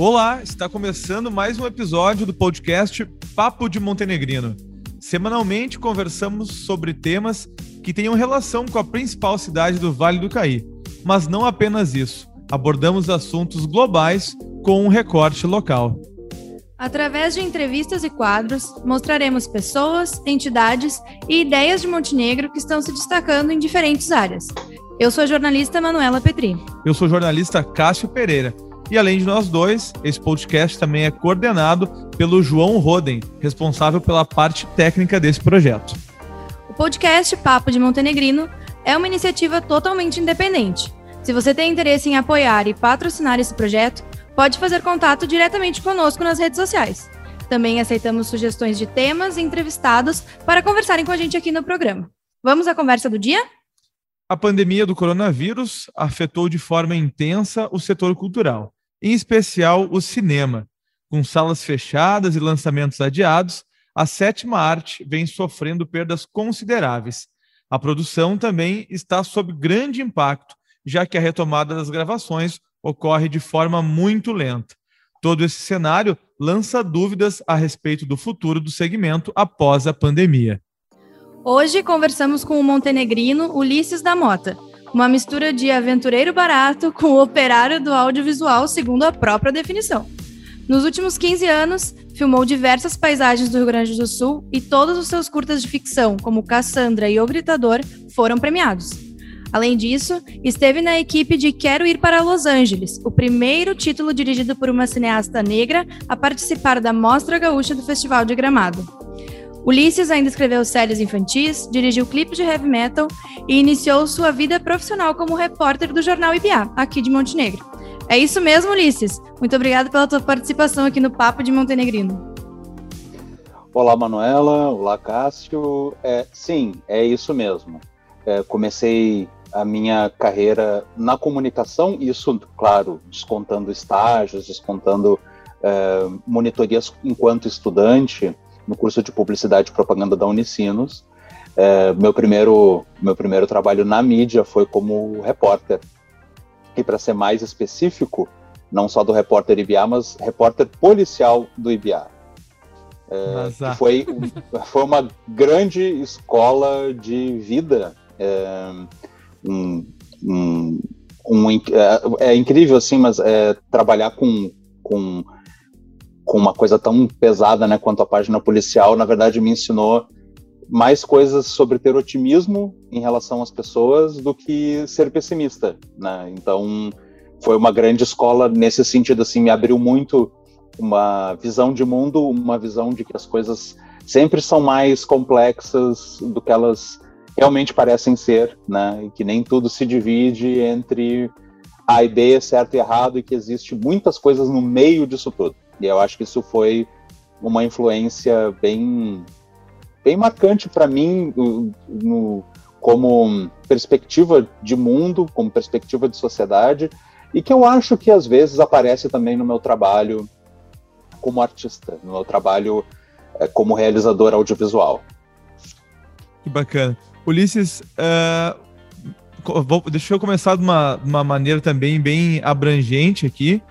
Olá, está começando mais um episódio do podcast Papo de Montenegrino. Semanalmente conversamos sobre temas que tenham relação com a principal cidade do Vale do Caí. Mas não apenas isso, abordamos assuntos globais com um recorte local. Através de entrevistas e quadros, mostraremos pessoas, entidades e ideias de Montenegro que estão se destacando em diferentes áreas. Eu sou a jornalista Manuela Petri. Eu sou o jornalista Cássio Pereira. E além de nós dois, esse podcast também é coordenado pelo João Roden, responsável pela parte técnica desse projeto. O podcast Papo de Montenegrino é uma iniciativa totalmente independente. Se você tem interesse em apoiar e patrocinar esse projeto, pode fazer contato diretamente conosco nas redes sociais. Também aceitamos sugestões de temas e entrevistados para conversarem com a gente aqui no programa. Vamos à conversa do dia? A pandemia do coronavírus afetou de forma intensa o setor cultural, em especial o cinema. Com salas fechadas e lançamentos adiados, a sétima arte vem sofrendo perdas consideráveis. A produção também está sob grande impacto, já que a retomada das gravações ocorre de forma muito lenta. Todo esse cenário lança dúvidas a respeito do futuro do segmento após a pandemia. Hoje conversamos com o montenegrino Ulisses da Mota, uma mistura de aventureiro barato com operário do audiovisual, segundo a própria definição. Nos últimos 15 anos, filmou diversas paisagens do Rio Grande do Sul e todos os seus curtas de ficção, como Cassandra e O Gritador, foram premiados. Além disso, esteve na equipe de Quero Ir para Los Angeles, o primeiro título dirigido por uma cineasta negra a participar da Mostra Gaúcha do Festival de Gramado. Ulisses ainda escreveu séries infantis, dirigiu clipes de heavy metal e iniciou sua vida profissional como repórter do jornal IBA, aqui de Montenegro. É isso mesmo, Ulisses. Muito obrigado pela tua participação aqui no Papo de Montenegrino. Olá, Manuela. Olá, Cássio. É, sim, é isso mesmo. É, comecei a minha carreira na comunicação, isso, claro, descontando estágios, descontando é, monitorias enquanto estudante no curso de Publicidade e Propaganda da Unicinos. É, meu, primeiro, meu primeiro trabalho na mídia foi como repórter. E para ser mais específico, não só do repórter IBA, mas repórter policial do IBA. É, foi, foi uma grande escola de vida. É, um, um, um é, é, incrível assim, mas é, trabalhar com, com, com uma coisa tão pesada, né, quanto a página policial, na verdade me ensinou mais coisas sobre ter otimismo em relação às pessoas do que ser pessimista, né? Então foi uma grande escola nesse sentido, assim, me abriu muito uma visão de mundo, uma visão de que as coisas sempre são mais complexas do que elas realmente parecem ser, né? E que nem tudo se divide entre A e B, certo e errado, e que existe muitas coisas no meio disso tudo. E eu acho que isso foi uma influência bem, bem marcante para mim no, como perspectiva de mundo, como perspectiva de sociedade, e que eu acho que às vezes aparece também no meu trabalho como artista, no meu trabalho é, como realizador audiovisual. Que bacana. Ulisses, uh, vou, deixa eu começar de uma, uma maneira também bem abrangente aqui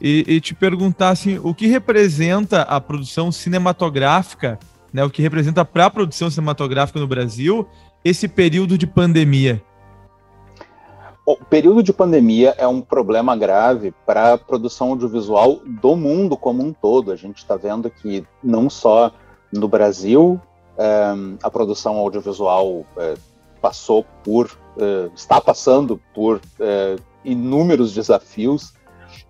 e, e, te perguntar assim, o que representa a produção cinematográfica, né, o que representa para a produção cinematográfica no Brasil esse período de pandemia? O período de pandemia é um problema grave para a produção audiovisual do mundo como um todo. A gente está vendo que não só no Brasil, a produção audiovisual é, passou por, é, está passando por inúmeros desafios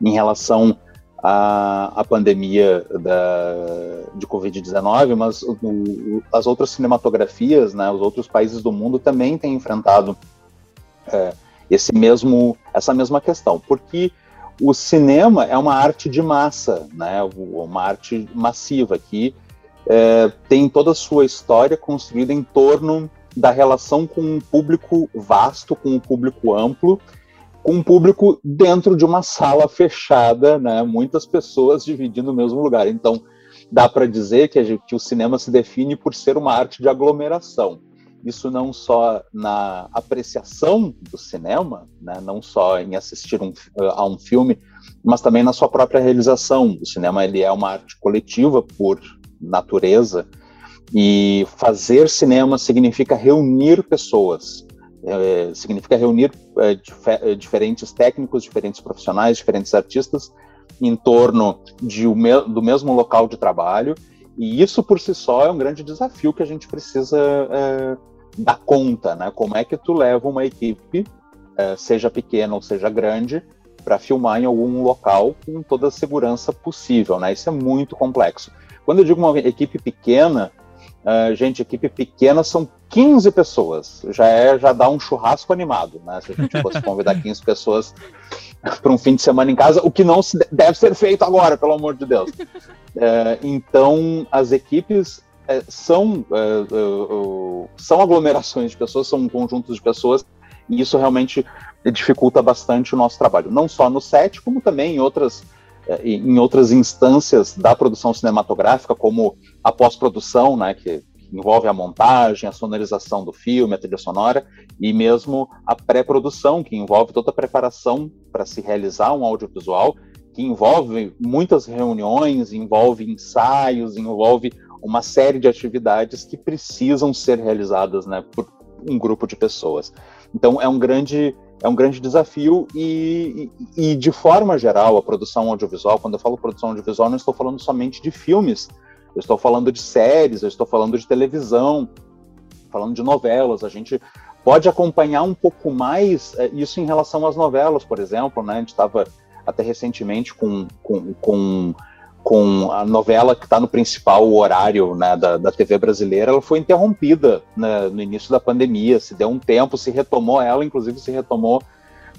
em relação à, à pandemia da, de Covid-19, mas o, as outras cinematografias, né, os outros países do mundo também têm enfrentado esse mesmo, essa mesma questão, porque o cinema é uma arte de massa, né, uma arte massiva que é, tem toda a sua história construída em torno da relação com um público vasto, com um público amplo, com um público dentro de uma sala fechada, né? Muitas pessoas dividindo o mesmo lugar. Então, dá para dizer que, gente, que, o cinema se define por ser uma arte de aglomeração. Isso não só na apreciação do cinema, né? não só em assistir um, a um filme, mas também na sua própria realização. O cinema ele é uma arte coletiva por natureza e fazer cinema significa reunir pessoas, é, significa reunir é, dif é, diferentes técnicos, diferentes profissionais, diferentes artistas em torno de me do mesmo local de trabalho. E isso por si só é um grande desafio que a gente precisa é, dar conta, né? Como é que tu leva uma equipe, é, seja pequena ou seja grande, para filmar em algum local com toda a segurança possível, né? Isso é muito complexo. Quando eu digo uma equipe pequena, uh, gente, equipe pequena são 15 pessoas. Já é, já dá um churrasco animado, né? Se a gente fosse convidar 15 pessoas para um fim de semana em casa, o que não se deve ser feito agora, pelo amor de Deus. Uh, então, as equipes uh, são, são aglomerações de pessoas, são conjuntos de pessoas, e isso realmente dificulta bastante o nosso trabalho, não só no set, como também em outras é, em outras instâncias da produção cinematográfica, como a pós-produção, né, que envolve a montagem, a sonorização do filme, a trilha sonora, e mesmo a pré-produção, que envolve toda a preparação para se realizar um audiovisual, que envolve muitas reuniões, envolve ensaios, envolve uma série de atividades que precisam ser realizadas né, por um grupo de pessoas. Então é um grande é um grande desafio e, e, e, de forma geral, a produção audiovisual, quando eu falo produção audiovisual, não estou falando somente de filmes, eu estou falando de séries, eu estou falando de televisão, falando de novelas. A gente pode acompanhar um pouco mais é, isso em relação às novelas, por exemplo, né? A gente estava até recentemente com, com, com com a novela que está no principal horário né, da, da TV brasileira, ela foi interrompida né, no início da pandemia. Se deu um tempo, se retomou ela, inclusive se retomou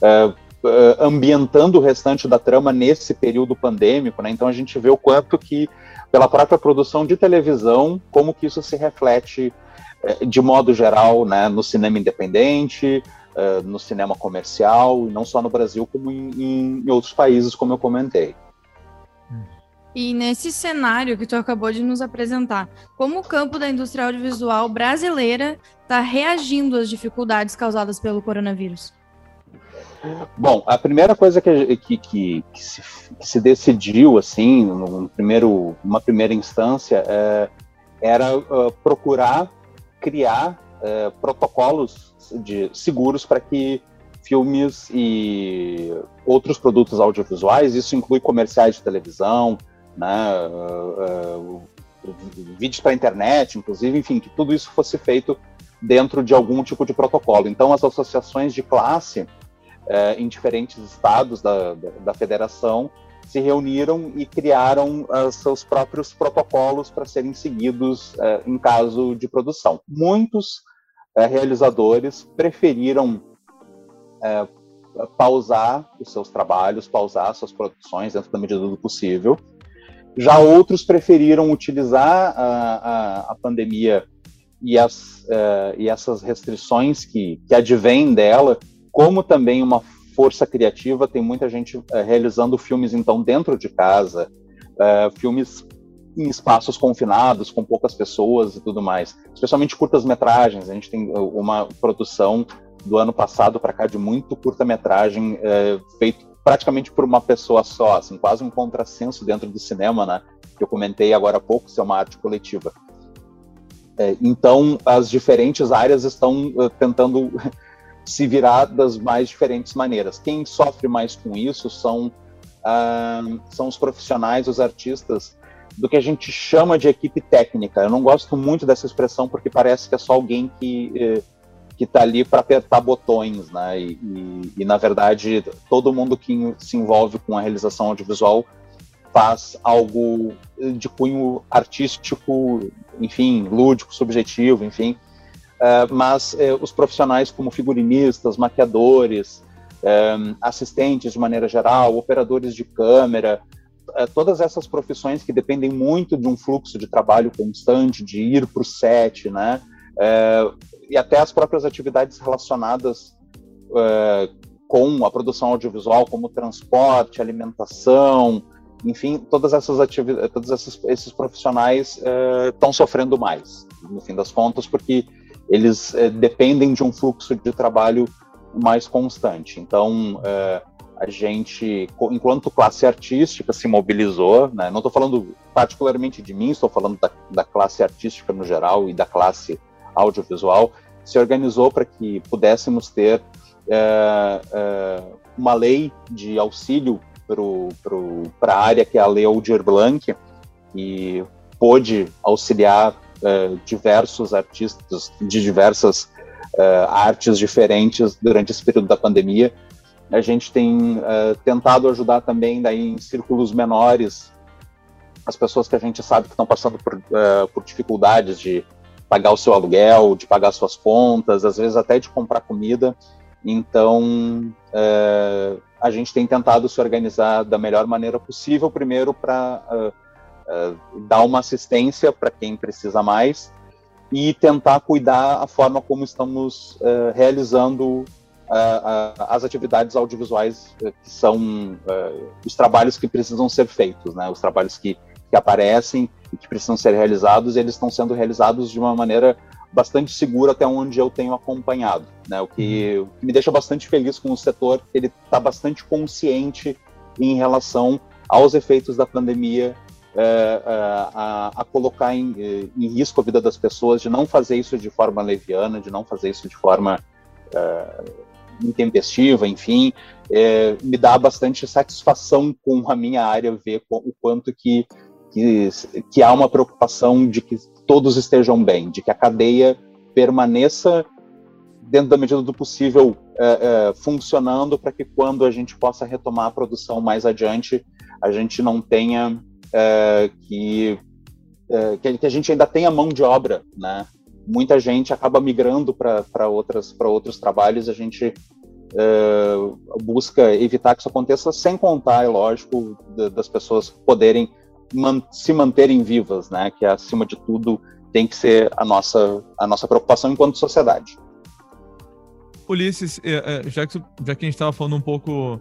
uh, uh, ambientando o restante da trama nesse período pandêmico. Né? Então a gente vê o quanto que, pela própria produção de televisão, como que isso se reflete uh, de modo geral né, no cinema independente, no cinema comercial, não só no Brasil, como em, em outros países, como eu comentei. E nesse cenário que tu acabou de nos apresentar, como o campo da indústria audiovisual brasileira está reagindo às dificuldades causadas pelo coronavírus? Bom, a primeira coisa que, que, que, que, se, que se, decidiu, assim, no primeiro, uma primeira instância, é, era uh, procurar criar uh, protocolos de, seguros para que filmes e outros produtos audiovisuais, isso inclui comerciais de televisão, né, uh, vídeos para internet, inclusive, enfim, que tudo isso fosse feito dentro de algum tipo de protocolo. Então, as associações de classe uh, em diferentes estados da, da, da, federação se reuniram e criaram seus próprios protocolos para serem seguidos em caso de produção. Muitos realizadores preferiram pausar os seus trabalhos, pausar suas produções dentro da medida do possível, já outros preferiram utilizar a, a, a pandemia e, as, uh, e essas restrições que, que advêm dela, como também uma força criativa. Tem muita gente uh, realizando filmes, então, dentro de casa, uh, filmes em espaços confinados, com poucas pessoas e tudo mais. Especialmente curtas-metragens. A gente tem uma produção do ano passado para cá de muito curta-metragem feito praticamente por uma pessoa só, assim, quase um contrassenso dentro do cinema, né? Que eu comentei agora há pouco, ser uma arte coletiva. É, então, as diferentes áreas estão uh, tentando se virar das mais diferentes maneiras. Quem sofre mais com isso são, uh, são os profissionais, os artistas, do que a gente chama de equipe técnica. Eu não gosto muito dessa expressão porque parece que é só alguém que. Uh, que está ali para apertar botões, né? E, e, e, na verdade, todo mundo que se envolve com a realização audiovisual faz algo de cunho artístico, enfim, lúdico, subjetivo, enfim. Uh, mas uh, os profissionais como figurinistas, maquiadores, uh, assistentes de maneira geral, operadores de câmera, todas essas profissões que dependem muito de um fluxo de trabalho constante, de ir para o set, né? e até as próprias atividades relacionadas com a produção audiovisual, como transporte, alimentação, enfim, todas essas atividades, todos esses, esses profissionais estão sofrendo mais, no fim das contas, porque eles uh, dependem de um fluxo de trabalho mais constante. Então, a gente, enquanto classe artística, se mobilizou, né? não estou falando particularmente de mim, estou falando da, da, classe artística no geral e da classe audiovisual, se organizou para que pudéssemos ter é, é, uma lei de auxílio para a área que é a Lei Aldir Blanc, e pôde auxiliar é, diversos artistas de diversas é, artes diferentes durante esse período da pandemia. A gente tem é, tentado ajudar também daí em círculos menores as pessoas que a gente sabe que estão passando por, por dificuldades de pagar o seu aluguel, de pagar suas contas, às vezes até de comprar comida. Então, a gente tem tentado se organizar da melhor maneira possível, primeiro para uh, uh, dar uma assistência para quem precisa mais e tentar cuidar a forma como estamos uh, realizando as atividades audiovisuais que são os trabalhos que precisam ser feitos, né? Os trabalhos que, que aparecem e que precisam ser realizados, eles estão sendo realizados de uma maneira bastante seguro até onde eu tenho acompanhado, né? O que, uhum. o que me deixa bastante feliz com o setor, ele está bastante consciente em relação aos efeitos da pandemia, é, é, a, a, colocar em, em, risco a vida das pessoas, de não fazer isso de forma leviana, de não fazer isso de forma é, intempestiva, enfim, é, me dá bastante satisfação com a minha área ver o quanto que, que, que há uma preocupação de que todos estejam bem, de que a cadeia permaneça dentro da medida do possível é, é, funcionando para que quando a gente possa retomar a produção mais adiante, a gente não tenha é, que, é, que a gente ainda tenha mão de obra, né? Muita gente acaba migrando para outras para outros trabalhos, a gente é, busca evitar que isso aconteça, sem contar, é lógico, das pessoas poderem man se manterem vivas, né? Que acima de tudo tem que ser a nossa a nossa preocupação enquanto sociedade. Ulisses, é, é, já que, já que a gente estava falando um pouco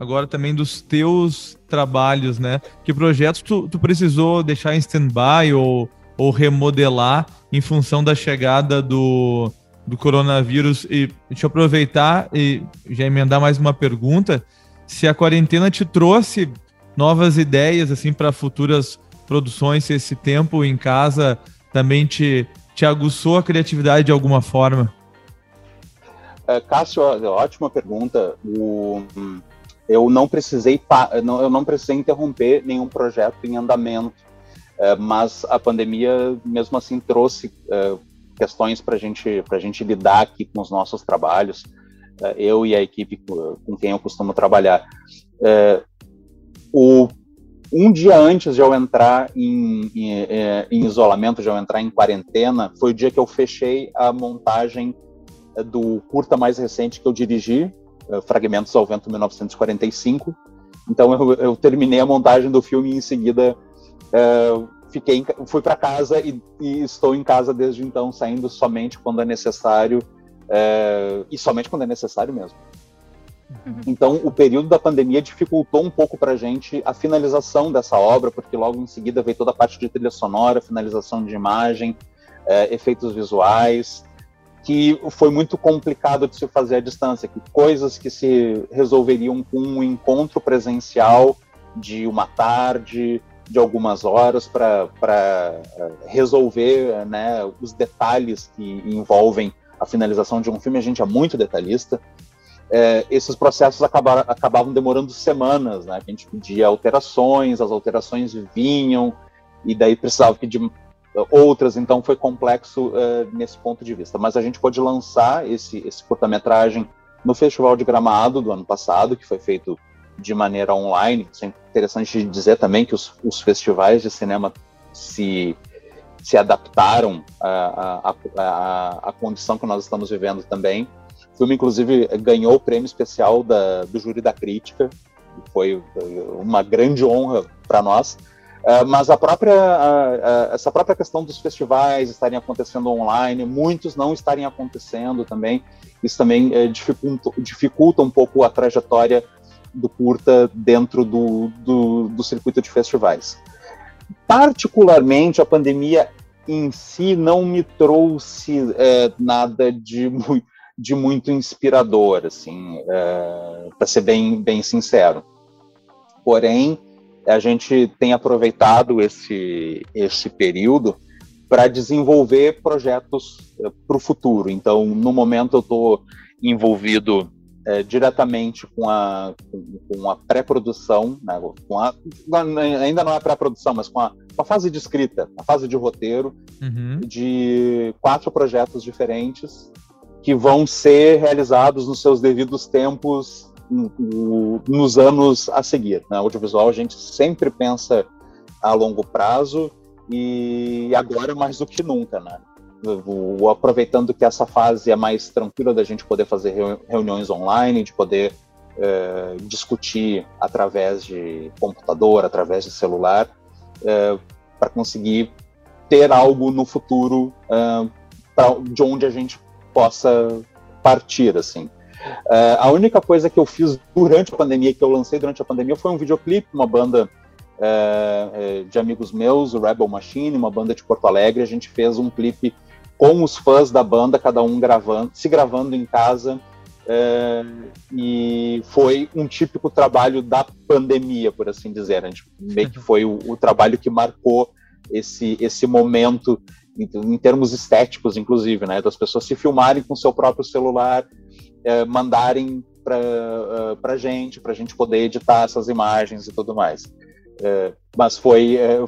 agora também dos teus trabalhos, né? Que projetos tu, tu precisou deixar em stand-by ou, ou remodelar em função da chegada do, do coronavírus? E deixa eu aproveitar e já emendar mais uma pergunta. Se a quarentena te trouxe novas ideias assim para futuras produções, se esse tempo em casa também te, te aguçou a criatividade de alguma forma? É, Cássio, ótima pergunta. O, eu não precisei eu não precisei interromper nenhum projeto em andamento, é, mas a pandemia mesmo assim trouxe é, questões para gente para gente lidar aqui com os nossos trabalhos. eu e a equipe com quem eu costumo trabalhar o, um dia antes de eu entrar em, em, é, em, isolamento, de eu entrar em quarentena, foi o dia que eu fechei a montagem é, do curta mais recente que eu dirigi, é, Fragmentos ao Vento 1945. Então eu, eu terminei a montagem do filme e em seguida fiquei, fui para casa e, e, estou em casa desde então, saindo somente quando é necessário e somente quando é necessário mesmo. Uhum. Então, o período da pandemia dificultou um pouco para a gente a finalização dessa obra, porque logo em seguida veio toda a parte de trilha sonora, finalização de imagem, é, efeitos visuais, que foi muito complicado de se fazer à distância, que coisas que se resolveriam com um encontro presencial de uma tarde, de algumas horas para é, resolver né, os detalhes que envolvem a finalização de um filme. A gente é muito detalhista, é, esses processos acabaram, acabavam demorando semanas, né? A gente pedia alterações, as alterações vinham, e daí precisava pedir outras, então foi complexo uh, nesse ponto de vista. Mas a gente pôde lançar esse, esse curta-metragem no Festival de Gramado do ano passado, que foi feito de maneira online. Isso é interessante dizer também que os, os festivais de cinema se, se adaptaram à, à, à, condição que nós estamos vivendo também filme, inclusive, ganhou o prêmio especial da, do júri da crítica, foi uma grande honra para nós. Uh, mas a própria, essa própria questão dos festivais estarem acontecendo online, muitos não estarem acontecendo também, isso também eh, dificulta, dificulta, um pouco a trajetória do curta dentro do, do, do circuito de festivais. Particularmente, a pandemia em si não me trouxe eh, nada de de muito inspirador, assim, é, para ser bem, bem sincero. Porém, a gente tem aproveitado esse, esse período para desenvolver projetos é, para o futuro. Então, no momento, eu estou envolvido é, diretamente com a, com, com a pré-produção, né, com a, ainda não é pré-produção, mas com a, com a, fase de escrita, a fase de roteiro uhum. de quatro projetos diferentes que vão ser realizados nos seus devidos tempos nos anos a seguir. Na né? audiovisual a gente sempre pensa a longo prazo e agora mais do que nunca, né? Aproveitando que essa fase é mais tranquila da gente poder fazer reuniões online, de poder é, discutir através de computador, através de celular, é, para conseguir ter algo no futuro é, pra, de onde a gente possa partir, assim. Uh, a única coisa que eu fiz durante a pandemia, que eu lancei durante a pandemia, foi um videoclipe, uma banda uh, de amigos meus, o Rebel Machine, uma banda de Porto Alegre. A gente fez um clipe com os fãs da banda, cada um gravando, se gravando em casa. Uh, e foi um típico trabalho da pandemia, por assim dizer. A gente meio que foi o, o trabalho que marcou esse, esse momento em, termos estéticos, inclusive, né, das pessoas se filmarem com seu próprio celular, é, mandarem para uh, para gente, para a gente poder editar essas imagens e tudo mais. É, mas foi, é,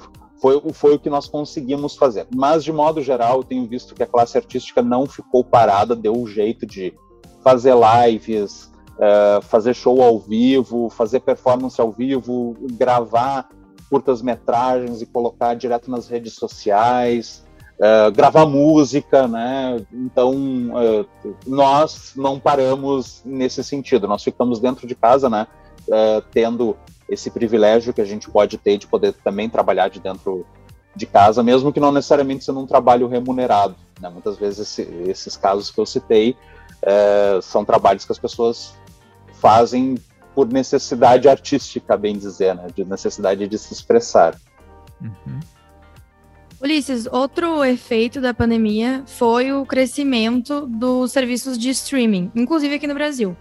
foi, foi o que nós conseguimos fazer. Mas, de modo geral, eu tenho visto que a classe artística não ficou parada, deu um jeito de fazer lives, uh, fazer show ao vivo, fazer performance ao vivo, gravar curtas-metragens e colocar direto nas redes sociais. Uh, gravar música, né? Então uh, nós não paramos nesse sentido. Nós ficamos dentro de casa, né? Uh, tendo esse privilégio que a gente pode ter de poder também trabalhar de dentro de casa, mesmo que não necessariamente sendo um trabalho remunerado. Né? Muitas vezes esse, esses casos que eu citei são trabalhos que as pessoas fazem por necessidade artística, bem dizer, né? De necessidade de se expressar. Uhum. Ulisses, outro efeito da pandemia foi o crescimento dos serviços de streaming, inclusive aqui no Brasil.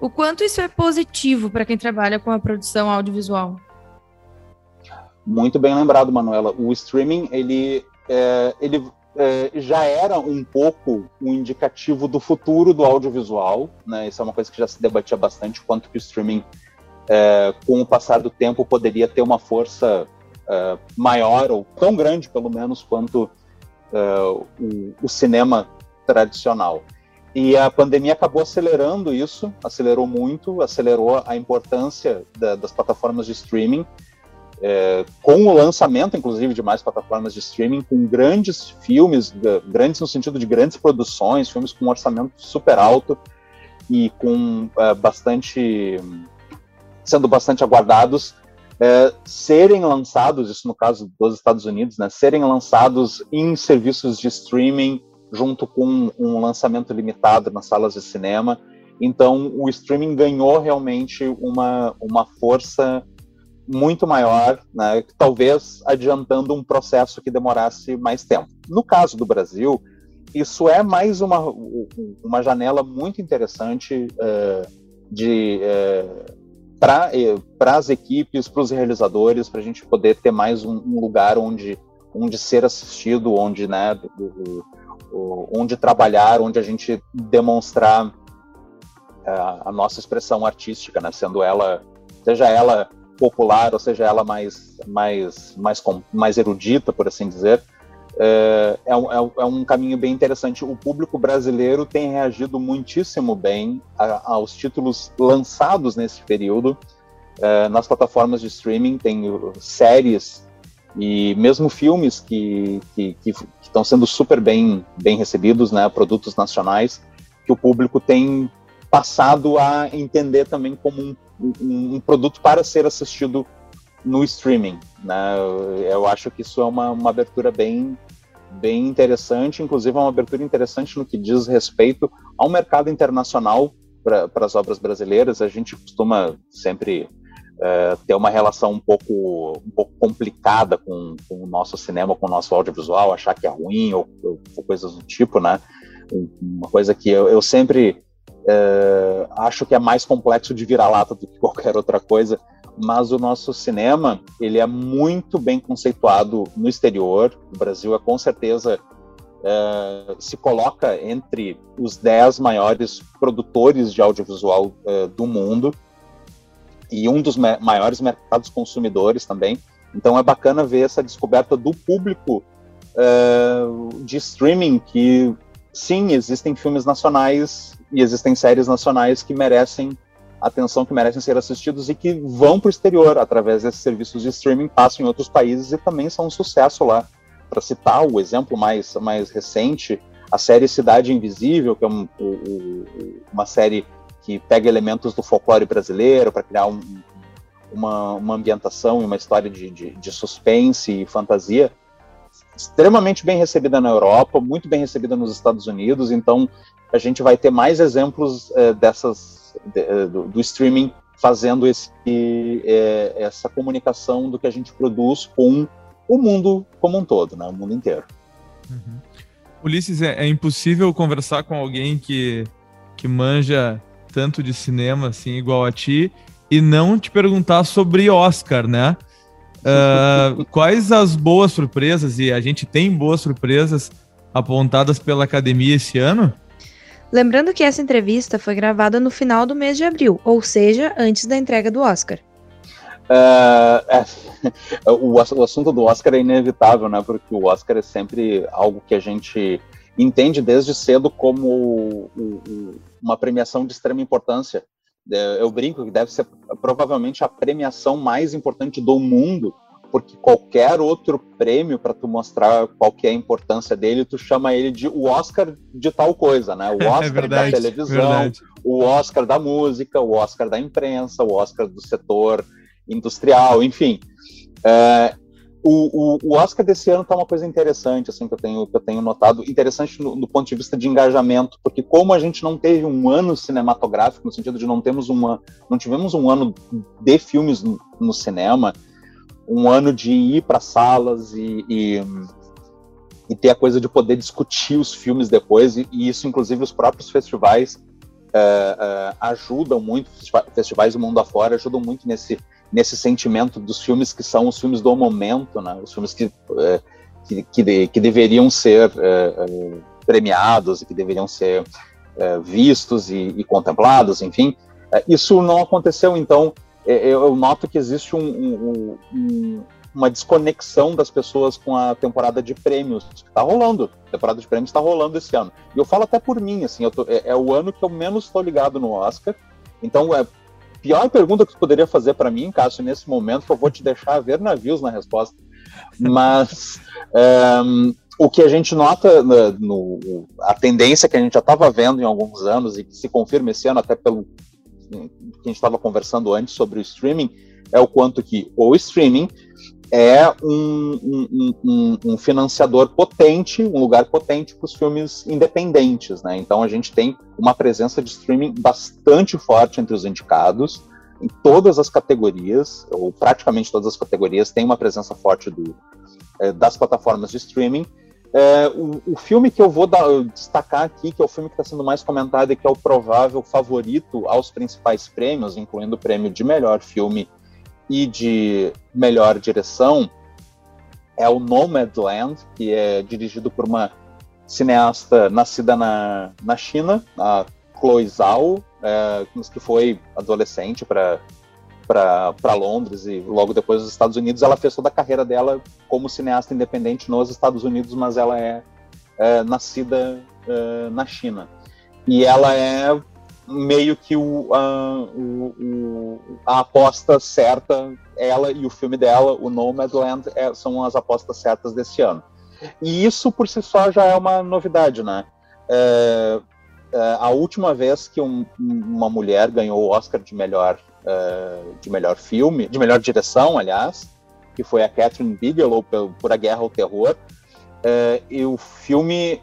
O quanto isso é positivo para quem trabalha com a produção audiovisual? Muito bem lembrado, Manuela. O streaming ele, é, ele é, já era um pouco um indicativo do futuro do audiovisual. Né? Isso é uma coisa que já se debatia bastante, quanto que o streaming, é, com o passar do tempo, poderia ter uma força uh, maior, ou tão grande pelo menos, quanto uh, o, o, cinema tradicional. E a pandemia acabou acelerando isso, acelerou muito, acelerou a importância da, das plataformas de streaming, é, com o lançamento, inclusive, de mais plataformas de streaming, com grandes filmes, grandes no sentido de grandes produções, filmes com um orçamento super alto e com bastante sendo bastante aguardados é, serem lançados, isso no caso dos Estados Unidos, né, serem lançados em serviços de streaming junto com um lançamento limitado nas salas de cinema. Então, o streaming ganhou realmente uma, uma força muito maior, né, talvez adiantando um processo que demorasse mais tempo. No caso do Brasil, isso é mais uma, uma janela muito interessante uh, de uh, para as equipes, para os realizadores, para a gente poder ter mais um, um, lugar onde, onde ser assistido, onde, né, onde trabalhar, onde a gente demonstrar a, a nossa expressão artística, né, sendo ela, seja ela popular ou seja ela mais, mais, mais, mais erudita, por assim dizer, é, é, um, é, é um caminho bem interessante. O público brasileiro tem reagido muitíssimo bem a, aos títulos lançados nesse período. É, nas plataformas de streaming tem séries e mesmo filmes que estão sendo super bem, bem recebidos, né, produtos nacionais, que o público tem passado a entender também como um, um, um produto para ser assistido no streaming. Né? Eu acho que isso é uma, uma abertura bem, bem interessante, inclusive é uma abertura interessante no que diz respeito ao mercado internacional para as obras brasileiras. A gente costuma sempre é, ter uma relação um pouco, um pouco complicada com, com, o nosso cinema, com o nosso audiovisual, achar que é ruim ou, ou coisas do tipo, né? uma coisa que eu, eu sempre é, acho que é mais complexo de vira-lata do que qualquer outra coisa, mas o nosso cinema ele é muito bem conceituado no exterior. O Brasil é com certeza é, se coloca entre os dez maiores produtores de audiovisual é, do mundo e um dos maiores mercados consumidores também. Então é bacana ver essa descoberta do público uh, de streaming que sim existem filmes nacionais e existem séries nacionais que merecem atenção, que merecem ser assistidos e que vão para o exterior através desses serviços de streaming, passam em outros países e também são um sucesso lá. Para citar o exemplo mais, mais recente, a série Cidade Invisível, que é um, um, uma série que pega elementos do folclore brasileiro para criar um, uma, uma ambientação e uma história de, de, de, suspense e fantasia extremamente bem recebida na Europa, muito bem recebida nos Estados Unidos, então a gente vai ter mais exemplos é, dessas de, eh, do, do, streaming fazendo esse, é, essa comunicação do que a gente produz com o mundo como um todo, né, o mundo inteiro. Uhum. Ulisses, é, é impossível conversar com alguém que, que manja tanto de cinema assim igual a ti e não te perguntar sobre Oscar, né? Uh, quais as boas surpresas, e a gente tem boas surpresas apontadas pela academia esse ano? Lembrando que essa entrevista foi gravada no final do mês de abril, ou seja, antes da entrega do Oscar. Uh, é, o, o, assunto do Oscar é inevitável, né? Porque o Oscar é sempre algo que a gente entende desde cedo como uma premiação de extrema importância é, eu brinco que deve ser provavelmente a premiação mais importante do mundo, porque qualquer outro prêmio para tu mostrar qual que é a importância dele, tu chama ele de o Oscar de tal coisa, né? O é Oscar é verdade, da televisão, verdade. o Oscar da música, o Oscar da imprensa, o Oscar do setor industrial, enfim. É, o, o, o, Oscar desse ano tá uma coisa interessante, assim, que eu tenho, que eu tenho notado, interessante no, no, ponto de vista de engajamento, porque como a gente não teve um ano cinematográfico, no sentido de não temos uma, não tivemos um ano de filmes no, no cinema, um ano de ir para salas e, e, e, ter a coisa de poder discutir os filmes depois, e, e isso, inclusive, os próprios festivais é, é, ajudam muito, festivais do mundo afora ajudam muito nesse nesse sentimento dos filmes que são os filmes do momento, né? Os filmes que é, que, que, de, que, deveriam ser premiados e que deveriam ser vistos e, e, contemplados, enfim. Isso não aconteceu, então eu noto que existe um, um, um, uma desconexão das pessoas com a temporada de prêmios está rolando. A temporada de prêmios está rolando esse ano. E eu falo até por mim, assim, tô, é, é, o ano que eu menos estou ligado no Oscar. Então, é, pior pergunta que tu poderia fazer para mim, Cássio, nesse momento, que eu vou te deixar ver navios na resposta. Mas ehm, o que a gente nota no, no, a tendência que a gente já estava vendo em alguns anos e que se confirma esse ano até pelo que a gente estava conversando antes sobre o streaming é o quanto que o streaming é um, um, um, um financiador potente, um lugar potente para os filmes independentes, né? Então a gente tem uma presença de streaming bastante forte entre os indicados, em todas as categorias, ou praticamente todas as categorias, tem uma presença forte do, é, das plataformas de streaming. É, o, o, filme que eu vou destacar aqui, que é o filme que está sendo mais comentado e que é o provável favorito aos principais prêmios, incluindo o prêmio de melhor filme e de melhor direção é o Nomadland, que é dirigido por uma cineasta nascida na, na China, a Chloe Zhao, é, que foi adolescente para para Londres e logo depois os Estados Unidos. Ela fez toda a carreira dela como cineasta independente nos Estados Unidos, mas ela é, é nascida é, na China. E ela é meio que o, a, o, a aposta certa, ela e o filme dela, o Nomadland, é, são as apostas certas desse ano. E isso por si só já é uma novidade, né? É, é, a última vez que um, uma mulher ganhou o Oscar de melhor, é, de melhor filme, de melhor direção, aliás, que foi a Catherine Bigelow por, A Guerra ao Terror, é, e o filme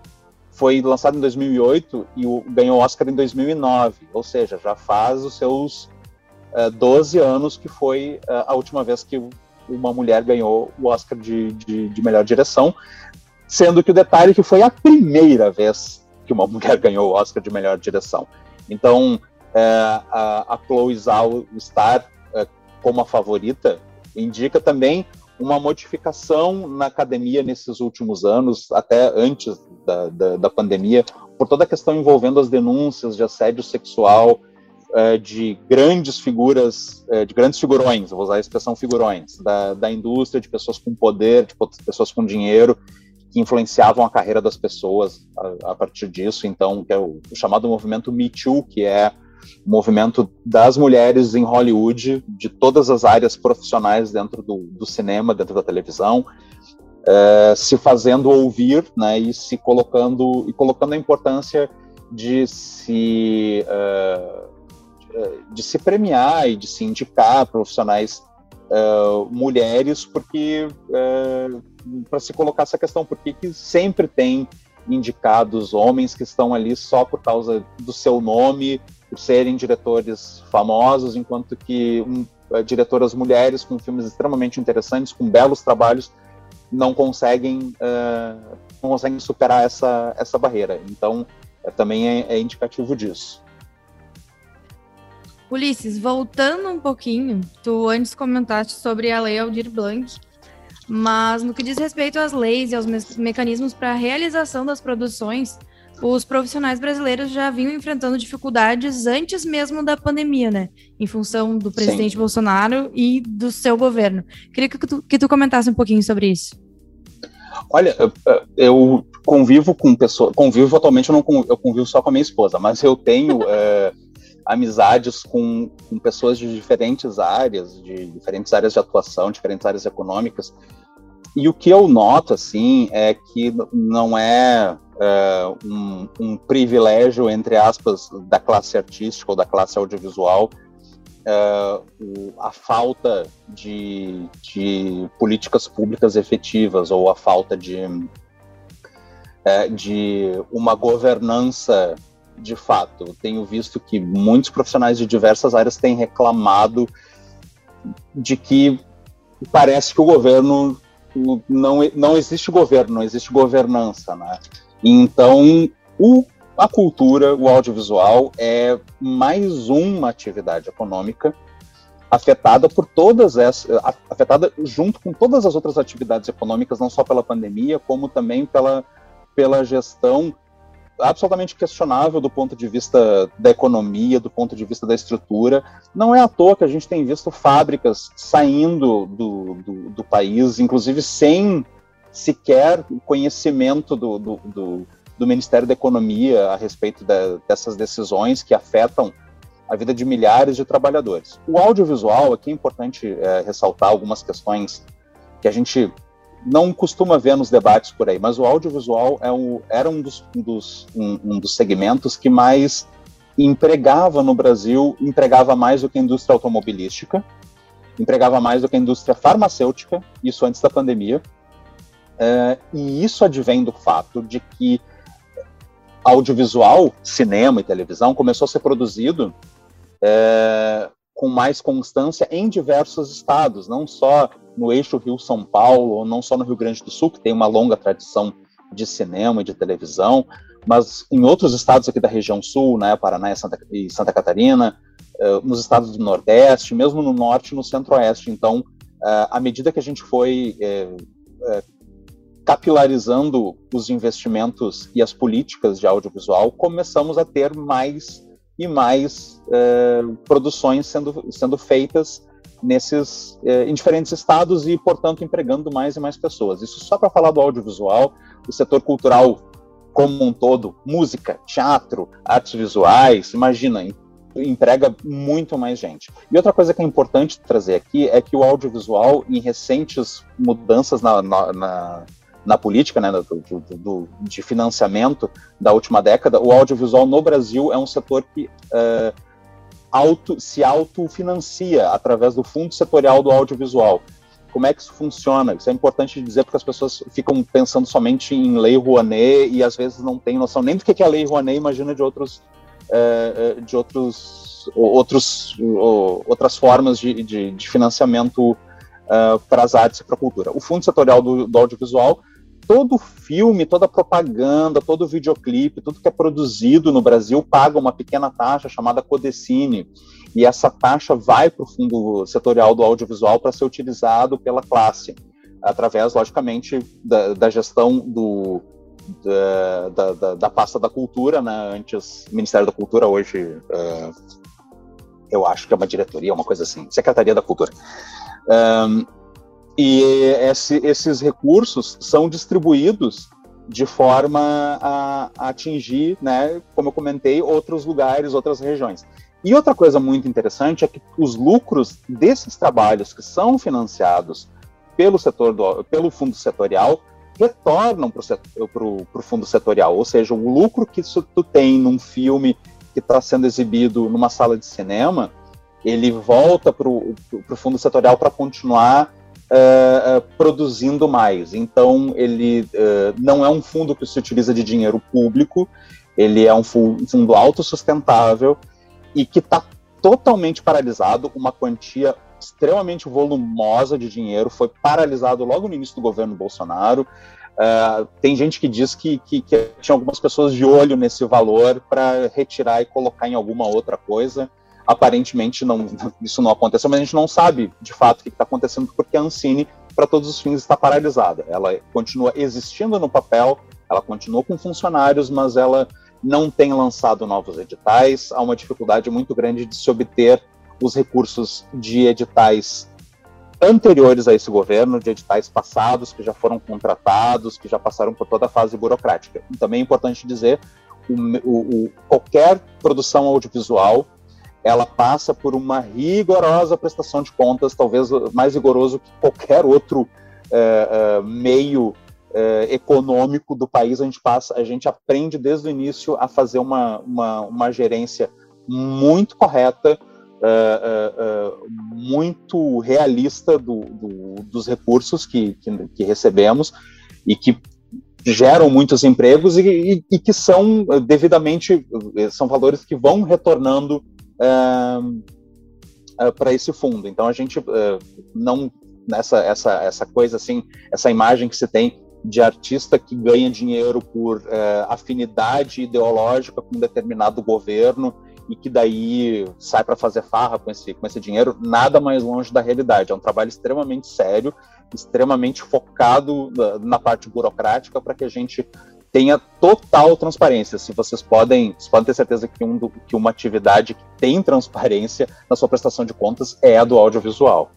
foi lançado em 2008 e ganhou o Oscar em 2009, ou seja, já faz os seus uh, eh, 12 anos que foi uh, a última vez que uma mulher ganhou o Oscar de, de, de, melhor direção, sendo que o detalhe é que foi a primeira vez que uma mulher ganhou o Oscar de melhor direção. Então, a, a Chloe Zhao estar é, como a favorita indica também uma modificação na academia nesses últimos anos, até antes da, da, da pandemia, por toda a questão envolvendo as denúncias de assédio sexual é, de grandes figuras, é, de grandes figurões, vou usar a expressão figurões, da, da indústria, de pessoas com poder, de pessoas com dinheiro, que influenciavam a carreira das pessoas a, a partir disso. Então, que é o, o, chamado movimento Me Too, que é movimento das mulheres em Hollywood, de todas as áreas profissionais dentro do, do cinema, dentro da televisão, é, se fazendo ouvir, né, e se colocando e colocando a importância de se uh, de se premiar e de se indicar profissionais uh, mulheres, porque uh, para se colocar essa questão, porque que sempre tem indicados homens que estão ali só por causa do seu nome, por serem diretores famosos, enquanto que um, uh, diretoras mulheres com filmes extremamente interessantes, com belos trabalhos, não conseguem não conseguem superar essa essa barreira. Então, é, também é, é indicativo disso. Ulisses, voltando um pouquinho, tu antes comentaste sobre a Lei Aldir Blanc, mas no que diz respeito às leis e aos me mecanismos para a realização das produções, os profissionais brasileiros já vinham enfrentando dificuldades antes mesmo da pandemia, né? Em função do presidente Sim. Bolsonaro e do seu governo. Queria que tu, que tu comentasse um pouquinho sobre isso. Olha, eu convivo com pessoas, convivo atualmente, eu, não, eu convivo só com a minha esposa, mas eu tenho é, amizades com, com pessoas de diferentes áreas, de diferentes áreas de atuação, diferentes áreas econômicas. E o que eu noto, assim, é que não é, é um, um, privilégio, entre aspas, da classe artística ou da classe audiovisual, é, o, a falta de, de, políticas públicas efetivas ou a falta de, é, de uma governança de fato. Tenho visto que muitos profissionais de diversas áreas têm reclamado de que parece que o governo não, não existe governo, não existe governança, né? Então, o, a cultura, o audiovisual é mais uma atividade econômica afetada por todas essas, afetada junto com todas as outras atividades econômicas, não só pela pandemia, como também pela, pela gestão absolutamente questionável do ponto de vista da economia, do ponto de vista da estrutura. Não é à toa que a gente tem visto fábricas saindo do, do, do país, inclusive sem sequer conhecimento do, do, do, do Ministério da Economia a respeito de, dessas decisões que afetam a vida de milhares de trabalhadores. O audiovisual, aqui é importante é, ressaltar algumas questões que a gente não costuma ver nos debates por aí, mas o audiovisual é era um dos, dos, um, um dos segmentos que mais empregava no Brasil, empregava mais do que a indústria automobilística, empregava mais do que a indústria farmacêutica, isso antes da pandemia. É, e isso advém do fato de que audiovisual, cinema e televisão começou a ser produzido é, com mais constância em diversos estados, não só no eixo Rio-São Paulo, ou não só no Rio Grande do Sul, que tem uma longa tradição de cinema e de televisão, mas em outros estados aqui da região sul, né, Paraná e Santa, e Santa Catarina, uh, nos estados do Nordeste, mesmo no Norte e no Centro-Oeste. Então, uh, à medida que a gente foi uh, capilarizando os investimentos e as políticas de audiovisual, começamos a ter mais e mais produções sendo, sendo feitas nesses eh, em diferentes estados e, portanto, empregando mais e mais pessoas. Isso só para falar do audiovisual, o setor cultural como um todo, música, teatro, artes visuais, imagina, emprega muito mais gente. E outra coisa que é importante trazer aqui é que o audiovisual, em recentes mudanças na, na, na, na política né, do, do, do, de financiamento da última década, o audiovisual no Brasil é um setor que uh, auto, se autofinancia através do Fundo Setorial do Audiovisual. Como é que isso funciona? Isso é importante dizer porque as pessoas ficam pensando somente em Lei Rouanet e às vezes não têm noção nem do que é a Lei Rouanet, imagina de outros, é, de outros, outros outras formas de, de, de financiamento uh, para as artes e para a cultura. O Fundo Setorial do, do Audiovisual todo filme, toda propaganda, todo videoclipe, tudo que é produzido no Brasil paga uma pequena taxa chamada Codecine. E essa taxa vai para o fundo setorial do audiovisual para ser utilizado pela classe, através, logicamente, da, da gestão do, da, da, da, pasta da cultura, né? Antes, Ministério da Cultura, hoje, uh, eu acho que é uma diretoria, uma coisa assim, Secretaria da Cultura. Um, e esse, esses recursos são distribuídos de forma a, a, atingir, né, como eu comentei, outros lugares, outras regiões. E outra coisa muito interessante é que os lucros desses trabalhos que são financiados pelo setor do, pelo fundo setorial retornam para o fundo setorial, ou seja, o lucro que tu tem num filme que está sendo exibido numa sala de cinema, ele volta para o fundo setorial para continuar uh, produzindo mais. Então, ele uh, não é um fundo que se utiliza de dinheiro público, ele é um fundo autossustentável e que está totalmente paralisado, uma quantia extremamente volumosa de dinheiro foi paralisado logo no início do governo Bolsonaro. Uh, tem gente que diz que, que, que, tinha algumas pessoas de olho nesse valor para retirar e colocar em alguma outra coisa aparentemente não, isso não aconteceu, mas a gente não sabe de fato o que está acontecendo porque a Ancine, para todos os fins, está paralisada. Ela continua existindo no papel, ela continua com funcionários, mas ela não tem lançado novos editais. Há uma dificuldade muito grande de se obter os recursos de editais anteriores a esse governo, de editais passados que já foram contratados, que já passaram por toda a fase burocrática. E também é importante dizer, o, o, o, qualquer produção audiovisual ela passa por uma rigorosa prestação de contas, talvez mais rigoroso que qualquer outro é, é, meio é, econômico do país. A gente passa, a gente aprende desde o início a fazer uma, uma, uma gerência muito correta, muito realista do, do, dos recursos que, que, que, recebemos e que geram muitos empregos e, e, e que são devidamente são valores que vão retornando uh, uh, para esse fundo. Então a gente uh, não nessa essa essa coisa assim, essa imagem que se tem de artista que ganha dinheiro por afinidade ideológica com um determinado governo e que daí sai para fazer farra com esse, com esse dinheiro, nada mais longe da realidade. É um trabalho extremamente sério, extremamente focado na, na parte burocrática para que a gente tenha total transparência. Se vocês podem, vocês podem ter certeza que, um que uma atividade que tem transparência na sua prestação de contas é a do audiovisual.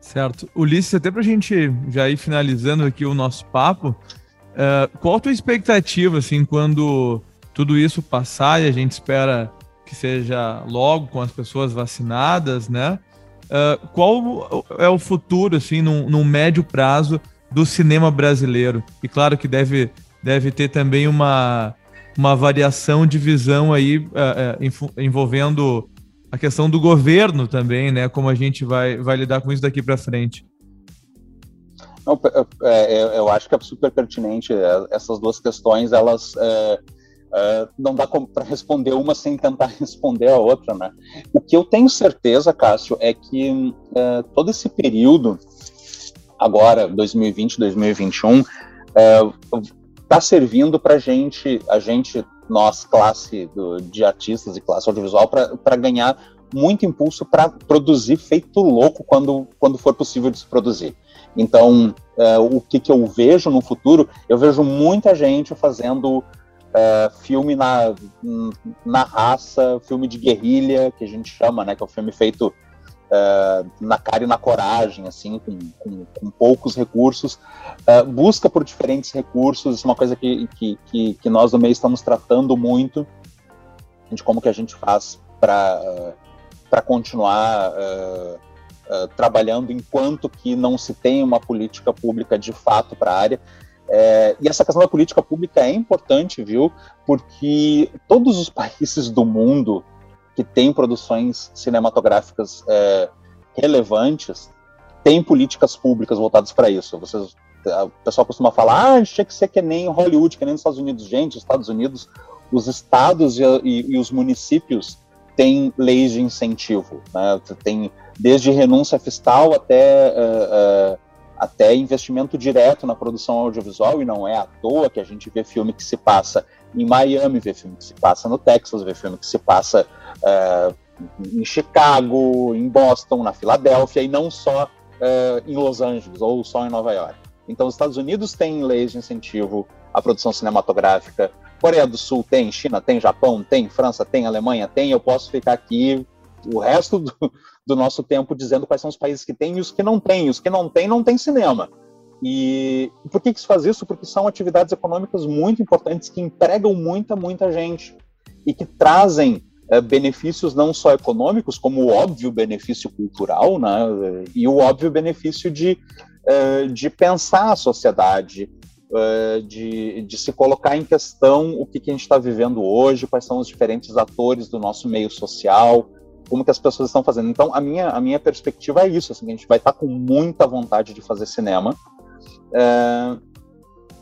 Certo. Ulisses, até para a gente já ir finalizando aqui o nosso papo, uh, qual a tua expectativa, assim, quando tudo isso passar e a gente espera que seja logo com as pessoas vacinadas, né? Uh, qual é o futuro, assim, num médio prazo do cinema brasileiro. E claro que deve, deve ter também uma, uma variação de visão aí uh, uh, envolvendo a questão do governo também, né? Como a gente vai, vai lidar com isso daqui para frente. Não, é, é, eu acho que é super pertinente é, essas duas questões, elas é, é, não dá para responder uma sem tentar responder a outra, né? O que eu tenho certeza, Cássio, é que é, todo esse período agora, 2020, 2021, está é, servindo para gente, a gente, nós, classe do, de artistas e classe audiovisual, para ganhar muito impulso para produzir feito louco quando, quando for possível de se produzir. Então, é, o que, que eu vejo no futuro, eu vejo muita gente fazendo é, filme na, na raça, filme de guerrilha, que a gente chama, né, que é um filme feito uh, na cara e na coragem, assim, com, com, com poucos recursos, uh, busca por diferentes recursos, é uma coisa que, que, que, que, nós do meio estamos tratando muito, de como que a gente faz para uh, continuar trabalhando enquanto que não se tem uma política pública de fato para a área, é, e essa questão da política pública é importante, viu? Porque todos os países do mundo que tem produções cinematográficas é, relevantes, tem políticas públicas voltadas para isso. Vocês, o pessoal costuma falar, ah, tinha que ser que nem Hollywood, que nem nos Estados Unidos. Gente, os Estados Unidos, os estados e, e, e os municípios têm leis de incentivo. Né? Tem desde renúncia fiscal até uh, uh, até investimento direto na produção audiovisual, e não é à toa que a gente vê filme que se passa em Miami, vê filme que se passa no Texas, vê filme que se passa uh, em Chicago, em Boston, na Filadélfia, e não só uh, em Los Angeles ou só em Nova York. Então, os Estados Unidos têm leis de incentivo à produção cinematográfica, Coreia do Sul tem, China tem, Japão tem, França tem, Alemanha tem. Eu posso ficar aqui o resto do, do nosso tempo dizendo quais são os países que têm e os que não têm. Os que não têm, não tem cinema. E por que, que se faz isso? Porque são atividades econômicas muito importantes que empregam muita, muita gente e que trazem é, benefícios não só econômicos, como o óbvio benefício cultural, né, e o óbvio benefício de, é, de pensar a sociedade, é, de, de se colocar em questão o que, que a gente está vivendo hoje, quais são os diferentes atores do nosso meio social, como que as pessoas estão fazendo. Então, a minha, a minha perspectiva é isso, assim, a gente vai estar com muita vontade de fazer cinema, é,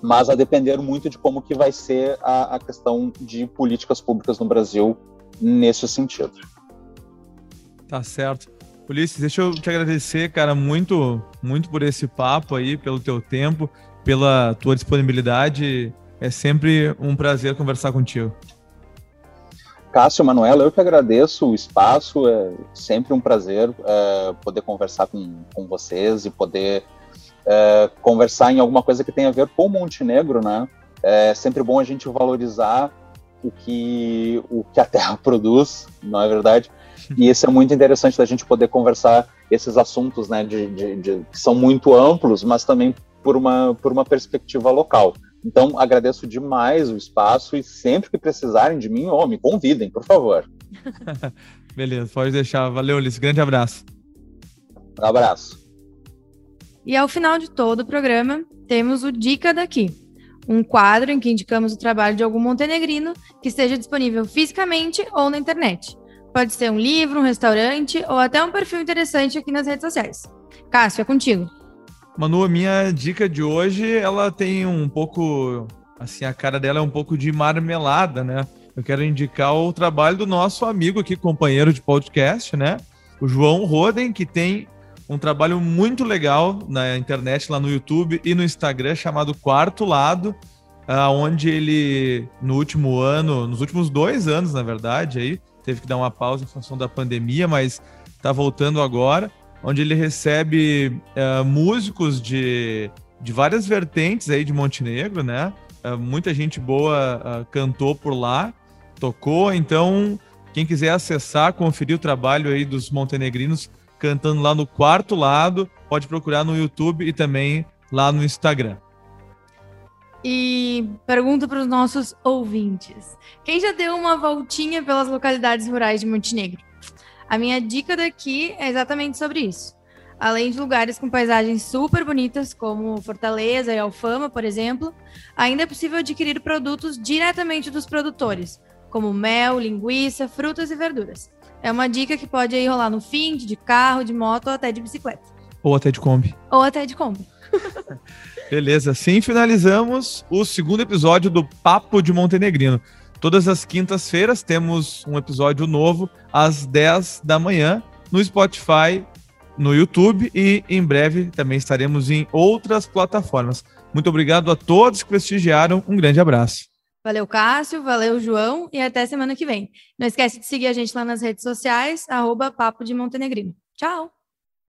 mas a depender muito de como que vai ser a, a questão de políticas públicas no Brasil nesse sentido. Tá certo. Ulisses, deixa eu te agradecer, cara, muito, muito por esse papo aí, pelo teu tempo, pela tua disponibilidade. É sempre um prazer conversar contigo. Cássio, Manuela, eu que agradeço o espaço, é sempre um prazer é, poder conversar com, com vocês e poder é, conversar em alguma coisa que tenha a ver com Montenegro, né? É sempre bom a gente valorizar o que, o que a Terra produz, não é verdade? E isso é muito interessante da gente poder conversar esses assuntos, né, de, de, de, que são muito amplos, mas também por uma, por uma perspectiva local. Então, agradeço demais o espaço e sempre que precisarem de mim, oh, me convidem, por favor. Beleza, pode deixar. Valeu, Ulisses. Grande abraço. Um abraço. E ao final de todo o programa, temos o Dica Daqui, um quadro em que indicamos o trabalho de algum montenegrino que esteja disponível fisicamente ou na internet. Pode ser um livro, um restaurante ou até um perfil interessante aqui nas redes sociais. Cássio, é contigo. Manu, a minha dica de hoje, ela tem um pouco, assim, a cara dela é um pouco de marmelada, né? Eu quero indicar o trabalho do nosso amigo aqui, companheiro de podcast, né? O João Roden, que tem um trabalho muito legal na internet, lá no YouTube e no Instagram, chamado Quarto Lado, onde ele, no último ano, nos últimos dois anos, na verdade, aí, teve que dar uma pausa em função da pandemia, mas está voltando agora onde ele recebe uh, músicos de, de várias vertentes aí de Montenegro, né? Uh, muita gente boa uh, cantou por lá, tocou, então quem quiser acessar, conferir o trabalho aí dos montenegrinos cantando lá no quarto lado, pode procurar no YouTube e também lá no Instagram. E pergunta para os nossos ouvintes: quem já deu uma voltinha pelas localidades rurais de Montenegro? A minha dica daqui é exatamente sobre isso. Além de lugares com paisagens super bonitas, como Fortaleza e Alfama, por exemplo, ainda é possível adquirir produtos diretamente dos produtores, como mel, linguiça, frutas e verduras. É uma dica que pode aí rolar no Find, de carro, de moto ou até de bicicleta. Ou até de Kombi. Ou até de Kombi. Beleza, assim finalizamos o segundo episódio do Papo de Montenegrino. Todas as quintas-feiras temos um episódio novo às 10 da manhã no Spotify, no YouTube e em breve também estaremos em outras plataformas. Muito obrigado a todos que prestigiaram. Um grande abraço. Valeu, Cássio, valeu, João, e até semana que vem. Não esquece de seguir a gente lá nas redes sociais, arroba Papo de Montenegrino. Tchau!